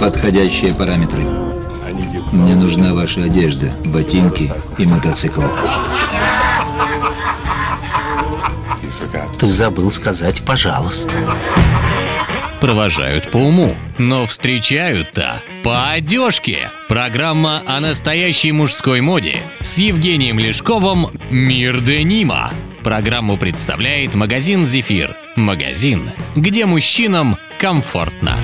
Подходящие параметры. Мне нужна ваша одежда, ботинки и мотоцикл. Ты забыл сказать «пожалуйста». Провожают по уму, но встречают-то по одежке. Программа о настоящей мужской моде с Евгением Лешковым «Мир Денима». Программу представляет магазин «Зефир». Магазин, где мужчинам комфортно.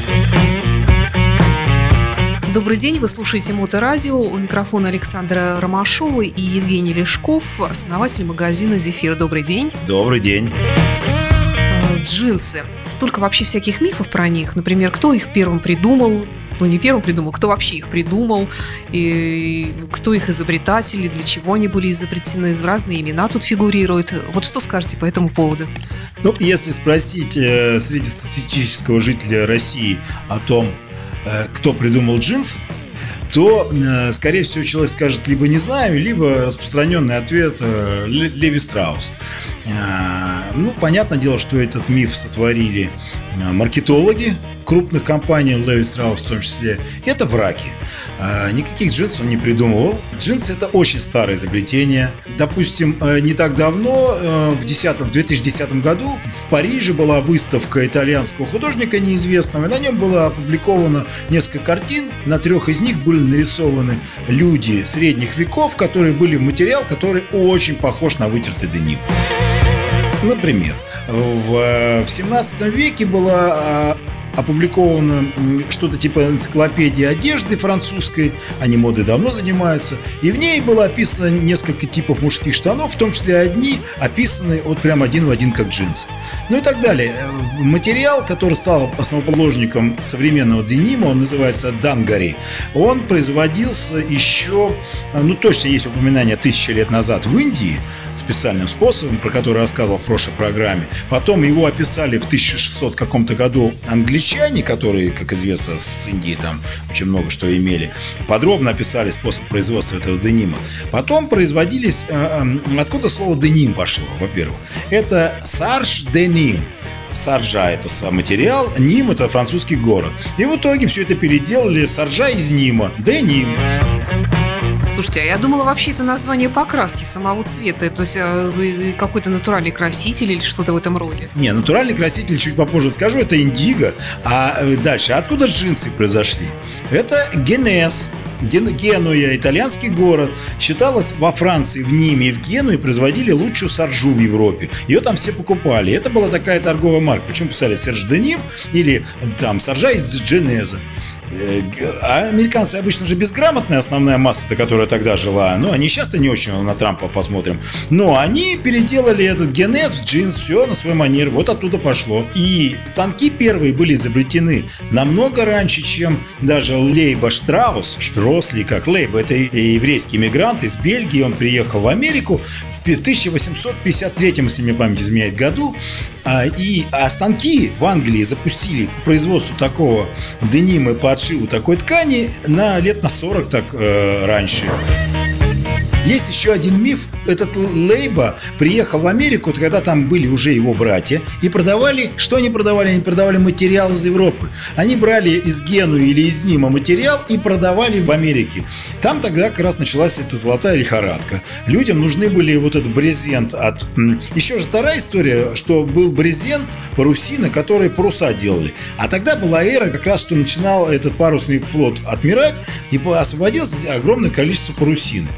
Добрый день, вы слушаете Моторадио. У микрофона Александра Ромашова и Евгений Лешков, основатель магазина «Зефир». Добрый день. Добрый день. Э, Джинсы. Столько вообще всяких мифов про них. Например, кто их первым придумал, ну не первым придумал, кто вообще их придумал, и кто их изобретатели, для чего они были изобретены, разные имена тут фигурируют. Вот что скажете по этому поводу? Ну, если спросить э, среднестатистического жителя России о том, э, кто придумал джинсы, то, э, скорее всего, человек скажет либо не знаю, либо распространенный ответ э, Ле- Леви Страус. Э, Ну, понятное дело, что этот миф сотворили маркетологи крупных компаний, Леви Страус в том числе. Это враки. Э, Никаких джинсов не придумывал. Джинсы это очень старое изобретение. Допустим, э, не так давно, э, в, 10, в 2010 году, в Париже была выставка итальянского художника неизвестного, и на нем было опубликовано несколько картин. На трех из них были нарисованы люди средних веков, которые были в материал, который очень похож на вытертый деним. Например, в, э, в 17 веке была а, опубликовано что-то типа энциклопедии одежды французской, они модой давно занимаются, и в ней было описано несколько типов мужских штанов, в том числе одни описаны вот прям один в один как джинсы. Ну и так далее. Э, Материал, который стал основоположником современного денима, он называется дангари, он производился еще, э, ну точно есть упоминание тысячи лет назад в Индии, специальным способом, про который рассказывал в прошлой программе. Потом его описали в 1600 каком-то году англичане, которые, как известно, с Индии там очень много что имели. Подробно описали способ производства этого денима. Потом производились... э, Откуда слово деним пошло, во-первых? Это сарж деним. Саржа – это сам материал, Ним – это французский город. И в итоге все это переделали Саржа из Нима. Деним. Слушайте, а я думала, вообще это название покраски самого цвета, то есть э, какой-то натуральный краситель или что-то в этом роде. Не, натуральный краситель чуть попозже скажу, это индиго. А э, дальше, откуда джинсы произошли? Это Генес. Ген- Генуя, итальянский город, считалось во Франции, в Ниме и в Генуе производили лучшую саржу в Европе. Ее там все покупали. Это была такая торговая марка. Почему писали Серж Деним или там саржа из Дженеза. Э, А американцы обычно же безграмотная основная масса, которая тогда жила. Ну, они сейчас-то не очень на Трампа посмотрим. Но они переделали этот генез в джинс, все на свой манер. Вот оттуда пошло. И станки первые были изобретены намного раньше, чем даже Лейба Штраус, Штросли, как Лейба, это еврейский иммигрант из Бельгии, он приехал в Америку в 1853, если мне память изменяет, году. А, И а станки в Англии запустили по производству такого денима по отшиву такой ткани на лет на 40 так э, раньше. Есть еще один миф. Этот Лейба приехал в Америку, когда там были уже его братья, и продавали, что они продавали? Они продавали материал из Европы. Они брали из Гену или из Нима материал и продавали в Америке. Там тогда как раз началась эта золотая лихорадка. Людям нужны были вот этот брезент от... Еще же вторая история, что был брезент парусина, который паруса делали. А тогда была эра, как раз что начинал этот парусный флот отмирать, и освободилось огромное количество парусины.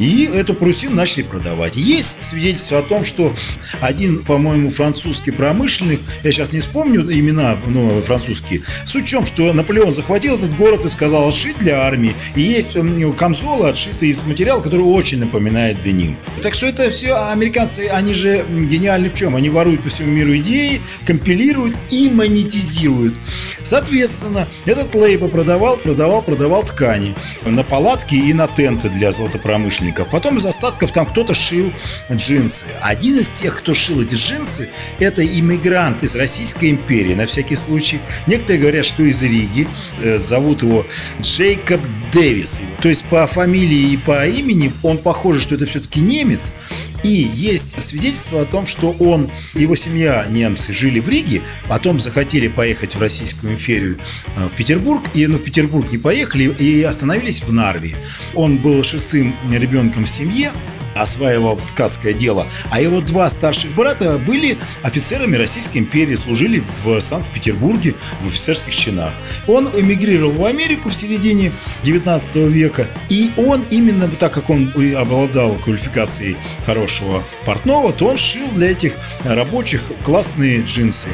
И эту парусину начали продавать. Есть свидетельство о том, что один, по-моему, французский промышленник, я сейчас не вспомню имена ну, французские, в чем, что Наполеон захватил этот город и сказал шить для армии. И есть м, камзолы, отшитые из материала, который очень напоминает деним. Так что это все американцы, они же гениальны в чем? Они воруют по всему миру идеи, компилируют и монетизируют. Соответственно, этот лейбл продавал, продавал, продавал ткани на палатки и на тенты для золотопромышленников. Потом из остатков там кто-то шил джинсы. Один из тех, кто шил эти джинсы, это иммигрант из Российской империи, на всякий случай. Некоторые говорят, что из Риги. Э, Зовут его Джейкоб Дэвис. То есть по фамилии и по имени он похоже, что это все-таки немец. И есть свидетельство о том, что он его семья, немцы, жили в Риге, потом захотели поехать в Российскую империю э, в Петербург, и ну, в Петербург не поехали и остановились в Нарве. Он был шестым ребенком в семье, осваивал ткацкое дело, а его два старших брата были офицерами Российской империи, служили в Санкт-Петербурге в офицерских чинах. Он эмигрировал в Америку в середине 19 века, и он именно так как он обладал квалификацией хорошего портного, то он шил для этих рабочих классные джинсы.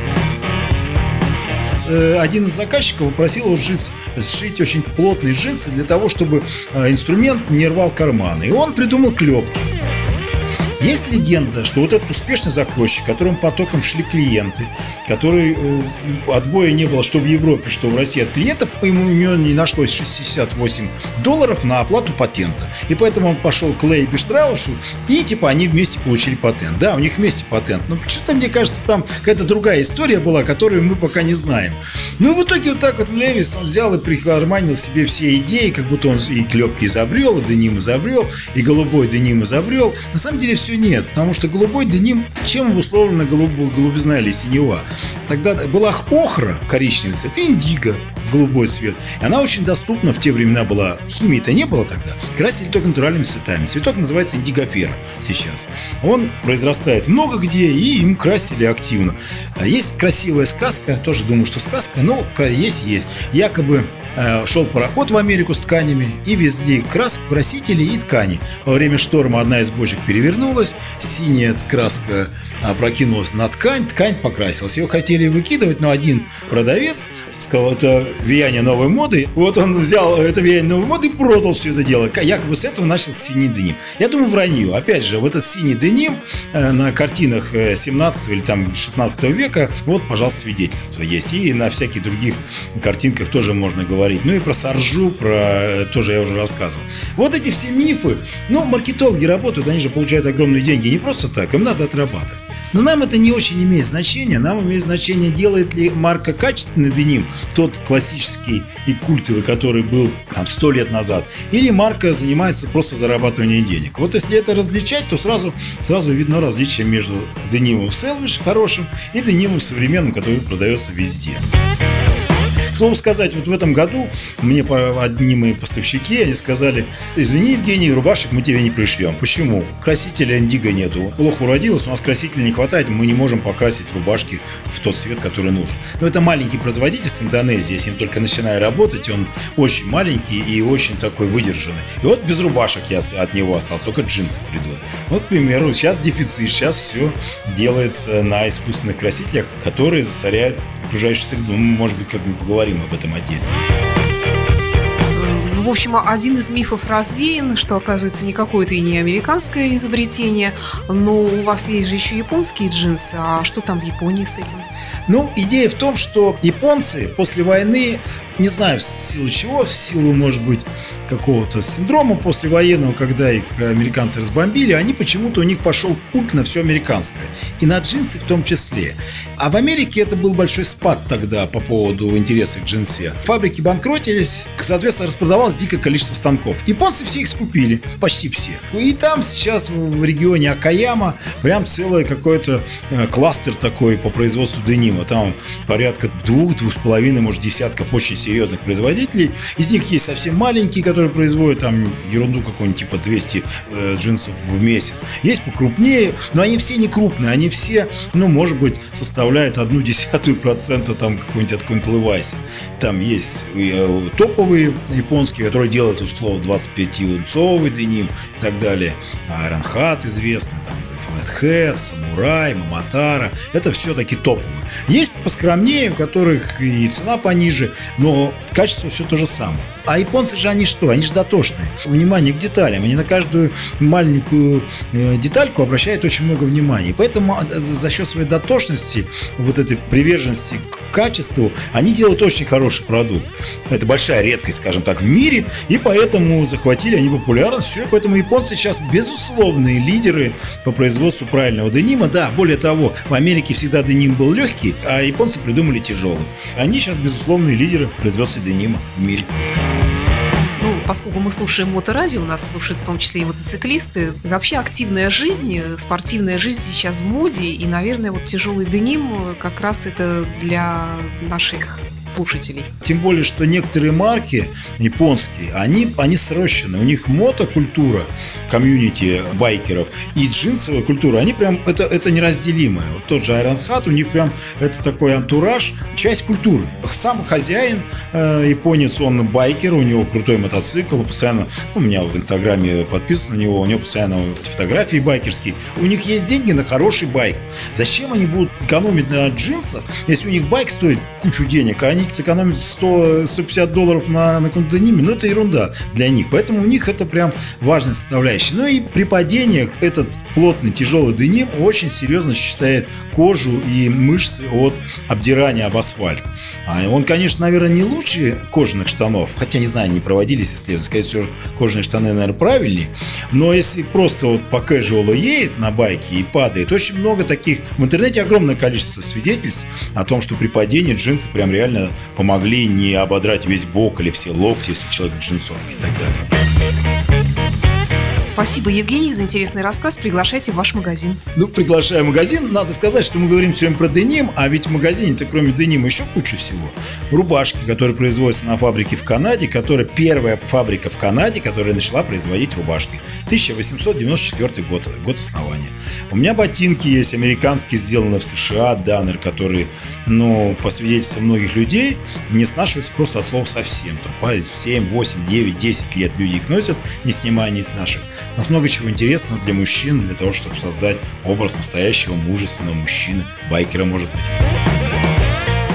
Э, один из заказчиков попросил его сшить, очень плотные джинсы для того, чтобы э, инструмент не рвал карманы. И он придумал клепки. Есть легенда, что вот этот успешный закройщик, которым потоком шли клиенты, который э, отбоя не было что в Европе, что в России от клиентов, ему у него не нашлось 68 долларов на оплату патента. И поэтому он пошел к Лейби Штраусу, и типа они вместе получили патент. Да, у них вместе патент. Но что-то, мне кажется, там какая-то другая история была, которую мы пока не знаем. Ну и в итоге вот так вот Левис, он взял и прикарманил себе все идеи, как будто он и клепки изобрел, и деним изобрел, и голубой деним изобрел. На самом деле все нет, потому что голубой деним, чем обусловлена голубой, голубизна или синева? Тогда была охра, коричневый цвет, и индиго, голубой цвет. И она очень доступна, в те времена была, химии-то не было тогда, красили только натуральными цветами. Цветок называется индигофера сейчас. Он произрастает много где, и им красили активно. А есть красивая сказка, тоже думаю, что сказка, но есть-есть. Якобы Э, шел пароход в Америку с тканями и везли краску, красители и ткани. Во время шторма одна из бочек перевернулась, синяя краска опрокинулась на ткань, ткань покрасилась. Ее хотели выкидывать, но один продавец сказал, это влияние новой моды. Вот он взял это влияние новой моды и продал все это дело. Якобы с этого начался синий деним. Я думаю, вранье. Опять же, вот этот синий деним э, на картинах 17 э, или там 16 века, вот, пожалуйста, свидетельство есть. И на всяких других картинках тоже можно говорить. Ну и про Саржу, про э, тоже я уже рассказывал. Вот эти все мифы, ну, маркетологи работают, они же получают огромные деньги не просто так, им надо отрабатывать. Но нам это не очень имеет значения. Нам имеет значение, делает ли марка качественный деним, тот классический и культовый, который был там сто лет назад, или марка занимается просто зарабатыванием денег. Вот если это различать, то сразу, сразу видно различие между денимом Селвиш хорошим и денимом современным, который продается везде. К слову сказать, вот в этом году мне одни мои поставщики, они сказали, извини, Евгений, рубашек мы тебе не пришлем. Почему? Красителя индиго нету. Плохо уродилось, у нас красителя не хватает, мы не можем покрасить рубашки в тот цвет, который нужен. Но это маленький производитель с Индонезии, если им только начинаю работать, он очень маленький и очень такой выдержанный. И вот без рубашек я от него остался, только джинсы придут. Вот, к примеру, сейчас дефицит, сейчас все делается на искусственных красителях, которые засоряют окружающую среду. Ну, может быть, как-нибудь поговорим об этом отдельно. В общем, один из мифов развеян, что, оказывается, никакое это и не американское изобретение, но у вас есть же еще японские джинсы, а что там в Японии с этим? Ну, идея в том, что японцы после войны, не знаю в силу чего, в силу, может быть, какого-то синдрома послевоенного, когда их американцы разбомбили, они почему-то у них пошел культ на все американское. И на джинсы в том числе. А в Америке это был большой спад тогда по поводу интереса к джинсе. Фабрики банкротились, соответственно, распродавалось дикое количество станков. Японцы все их скупили, почти все. И там сейчас в регионе Акаяма прям целый какой-то э, кластер такой по производству денима. Там порядка двух, двух с половиной, может, десятков очень серьезных производителей. Из них есть совсем маленькие, которые производят там ерунду какую-нибудь типа 200 э, джинсов в месяц. Есть покрупнее, но они все не крупные, они все, ну, может быть, составляют одну десятую процента там какой-нибудь от какой-нибудь Levi's. Там есть э, топовые японские, которые делают, условно, 25-унцовый деним и так далее. Hat известный, там, Flathead, Самурай, Маматара. Это все-таки топовые. Есть поскромнее, у которых и цена пониже, но качество все то же самое. А японцы же они что? Они же дотошные. Внимание к деталям. Они на каждую маленькую э, детальку обращают очень много внимания. И поэтому э, за счет своей дотошности, вот этой приверженности к качеству, они делают очень хороший продукт. Это большая редкость, скажем так, в мире. И поэтому захватили они популярность. Все, поэтому японцы сейчас безусловные лидеры по производству правильного денима. Да, более того, в Америке всегда деним был легкий, а японцы придумали тяжелый. Они сейчас безусловные лидеры производства денима в мире поскольку мы слушаем моторадио, у нас слушают в том числе и мотоциклисты. Вообще активная жизнь, спортивная жизнь сейчас в моде, и, наверное, вот тяжелый деним как раз это для наших слушателей. Тем более, что некоторые марки японские, они, они срощены. У них мотокультура, комьюнити байкеров и джинсовая культура, они прям, это, это неразделимое. Вот тот же Iron Hat, у них прям это такой антураж, часть культуры. Сам хозяин, э, японец, он байкер, у него крутой мотоцикл, постоянно, ну, у меня в инстаграме подписан на него, у него постоянно фотографии байкерские. У них есть деньги на хороший байк. Зачем они будут экономить на джинсах, если у них байк стоит кучу денег, а они сэкономят 100, 150 долларов на, на каком-то дениме, ну это ерунда для них. Поэтому у них это прям важная составляющая. Ну и при падениях этот плотный тяжелый деним очень серьезно считает кожу и мышцы от обдирания об асфальт. А он, конечно, наверное, не лучше кожаных штанов, хотя, не знаю, не проводились исследования, скорее всего, кожаные штаны, наверное, правильнее, но если просто вот по casual едет на байке и падает, очень много таких, в интернете огромное количество свидетельств о том, что при падении джинсы прям реально помогли не ободрать весь бок или все локти, если человек в джинсовке и так далее. Спасибо, Евгений, за интересный рассказ. Приглашайте в ваш магазин. Ну, приглашаю в магазин. Надо сказать, что мы говорим все время про деним, а ведь в магазине-то кроме денима еще куча всего. Рубашки, которые производятся на фабрике в Канаде, которая первая фабрика в Канаде, которая начала производить рубашки. 1894 год, год основания. У меня ботинки есть американские, сделанные в США, Даннер, которые, ну, по свидетельству многих людей, не снашиваются просто от слов совсем. Там, по 7, 8, 9, 10 лет люди их носят, не снимая, не снашиваются. У нас много чего интересного для мужчин, для того, чтобы создать образ настоящего мужественного мужчины, байкера, может быть.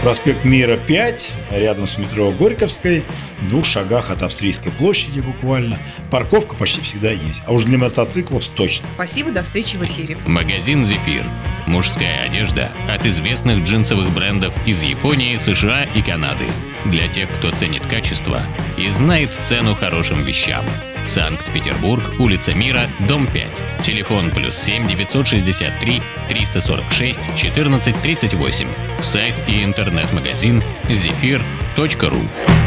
Проспект Мира 5, рядом с метро Горьковской, в двух шагах от Австрийской площади буквально. Парковка почти всегда есть, а уж для мотоциклов точно. Спасибо, до встречи в эфире. Магазин «Зефир». Мужская одежда от известных джинсовых брендов из Японии, США и Канады. Для тех, кто ценит качество и знает цену хорошим вещам. Санкт-Петербург, улица Мира, дом 5. Телефон плюс 7 963 346 14 38. Сайт и интернет-магазин zephyr.ru